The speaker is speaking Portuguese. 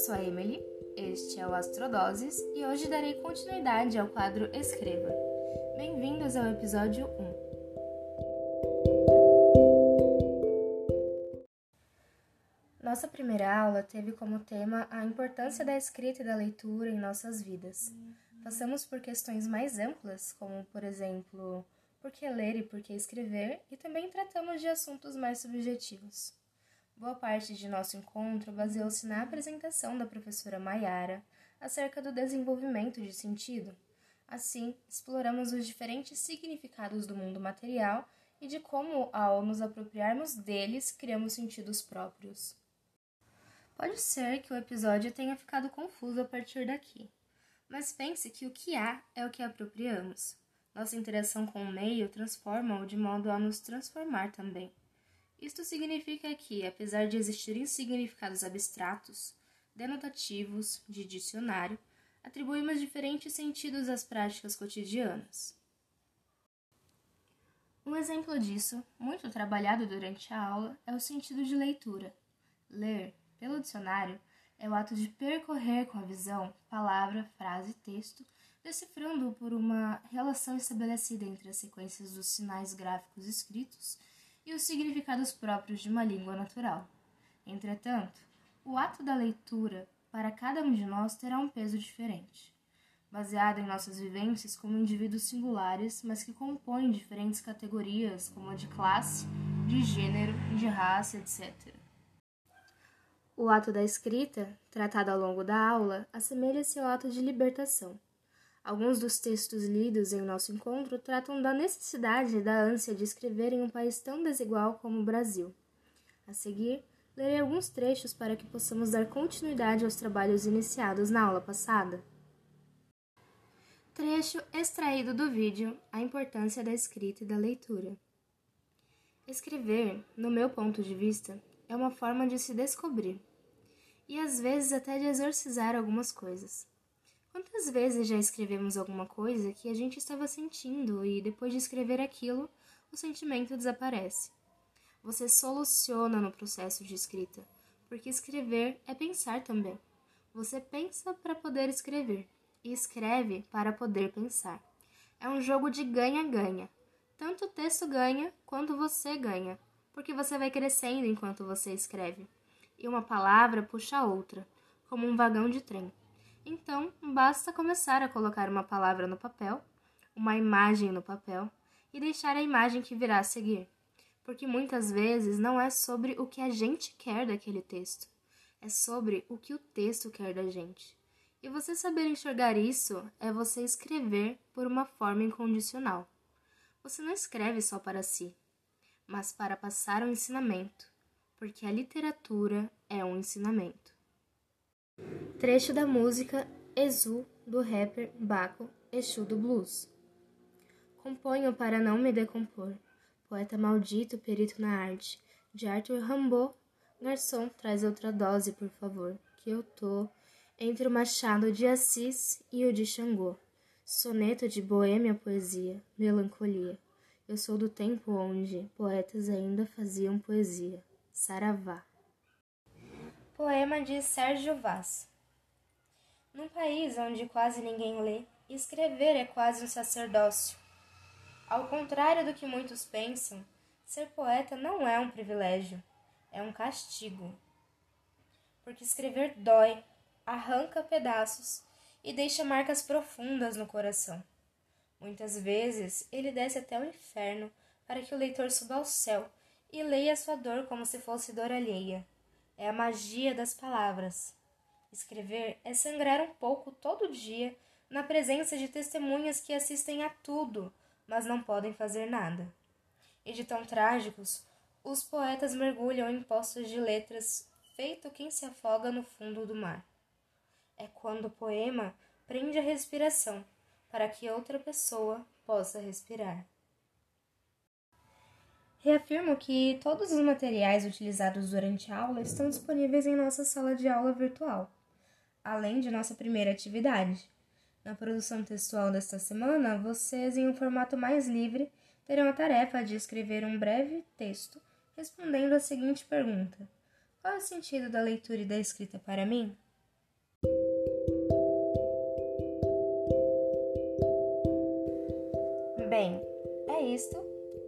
sou a Emily, este é o Astrodoses e hoje darei continuidade ao quadro Escreva. Bem-vindos ao episódio 1. Nossa primeira aula teve como tema a importância da escrita e da leitura em nossas vidas. Passamos por questões mais amplas, como, por exemplo, por que ler e por que escrever, e também tratamos de assuntos mais subjetivos. Boa parte de nosso encontro baseou-se na apresentação da professora Maiara acerca do desenvolvimento de sentido. Assim, exploramos os diferentes significados do mundo material e de como, ao nos apropriarmos deles, criamos sentidos próprios. Pode ser que o episódio tenha ficado confuso a partir daqui, mas pense que o que há é o que apropriamos. Nossa interação com o meio transforma-o de modo a nos transformar também. Isto significa que, apesar de existirem significados abstratos, denotativos, de dicionário, atribuímos diferentes sentidos às práticas cotidianas. Um exemplo disso, muito trabalhado durante a aula, é o sentido de leitura. Ler, pelo dicionário, é o ato de percorrer com a visão palavra, frase, texto, decifrando-o por uma relação estabelecida entre as sequências dos sinais gráficos escritos e os significados próprios de uma língua natural. Entretanto, o ato da leitura para cada um de nós terá um peso diferente, baseado em nossas vivências como indivíduos singulares, mas que compõem diferentes categorias, como a de classe, de gênero, de raça, etc. O ato da escrita, tratado ao longo da aula, assemelha-se ao ato de libertação Alguns dos textos lidos em nosso encontro tratam da necessidade e da ânsia de escrever em um país tão desigual como o Brasil. A seguir, lerei alguns trechos para que possamos dar continuidade aos trabalhos iniciados na aula passada. Trecho extraído do vídeo A Importância da Escrita e da Leitura. Escrever, no meu ponto de vista, é uma forma de se descobrir e às vezes até de exorcizar algumas coisas. Quantas vezes já escrevemos alguma coisa que a gente estava sentindo e depois de escrever aquilo, o sentimento desaparece? Você soluciona no processo de escrita, porque escrever é pensar também. Você pensa para poder escrever e escreve para poder pensar. É um jogo de ganha-ganha. Tanto o texto ganha quanto você ganha, porque você vai crescendo enquanto você escreve. E uma palavra puxa a outra, como um vagão de trem. Então, basta começar a colocar uma palavra no papel, uma imagem no papel e deixar a imagem que virá a seguir. Porque muitas vezes não é sobre o que a gente quer daquele texto, é sobre o que o texto quer da gente. E você saber enxergar isso é você escrever por uma forma incondicional. Você não escreve só para si, mas para passar um ensinamento, porque a literatura é um ensinamento. Trecho da música Exu do rapper Baco Exu do Blues. Componho para não me decompor, poeta maldito, perito na arte, de Arthur Rimbaud. Garçom, traz outra dose, por favor, que eu tô entre o Machado de Assis e o de Xangô. Soneto de boêmia poesia, melancolia. Eu sou do tempo onde poetas ainda faziam poesia. Saravá. Poema de Sérgio Vaz. Num país onde quase ninguém lê, escrever é quase um sacerdócio. Ao contrário do que muitos pensam, ser poeta não é um privilégio, é um castigo. Porque escrever dói, arranca pedaços e deixa marcas profundas no coração. Muitas vezes ele desce até o inferno para que o leitor suba ao céu e leia sua dor como se fosse dor alheia é a magia das palavras. Escrever é sangrar um pouco todo dia na presença de testemunhas que assistem a tudo, mas não podem fazer nada. E de tão trágicos, os poetas mergulham em poços de letras, feito quem se afoga no fundo do mar. É quando o poema prende a respiração para que outra pessoa possa respirar. Reafirmo que todos os materiais utilizados durante a aula estão disponíveis em nossa sala de aula virtual, além de nossa primeira atividade. Na produção textual desta semana, vocês, em um formato mais livre, terão a tarefa de escrever um breve texto respondendo a seguinte pergunta: Qual é o sentido da leitura e da escrita para mim? Bem, é isto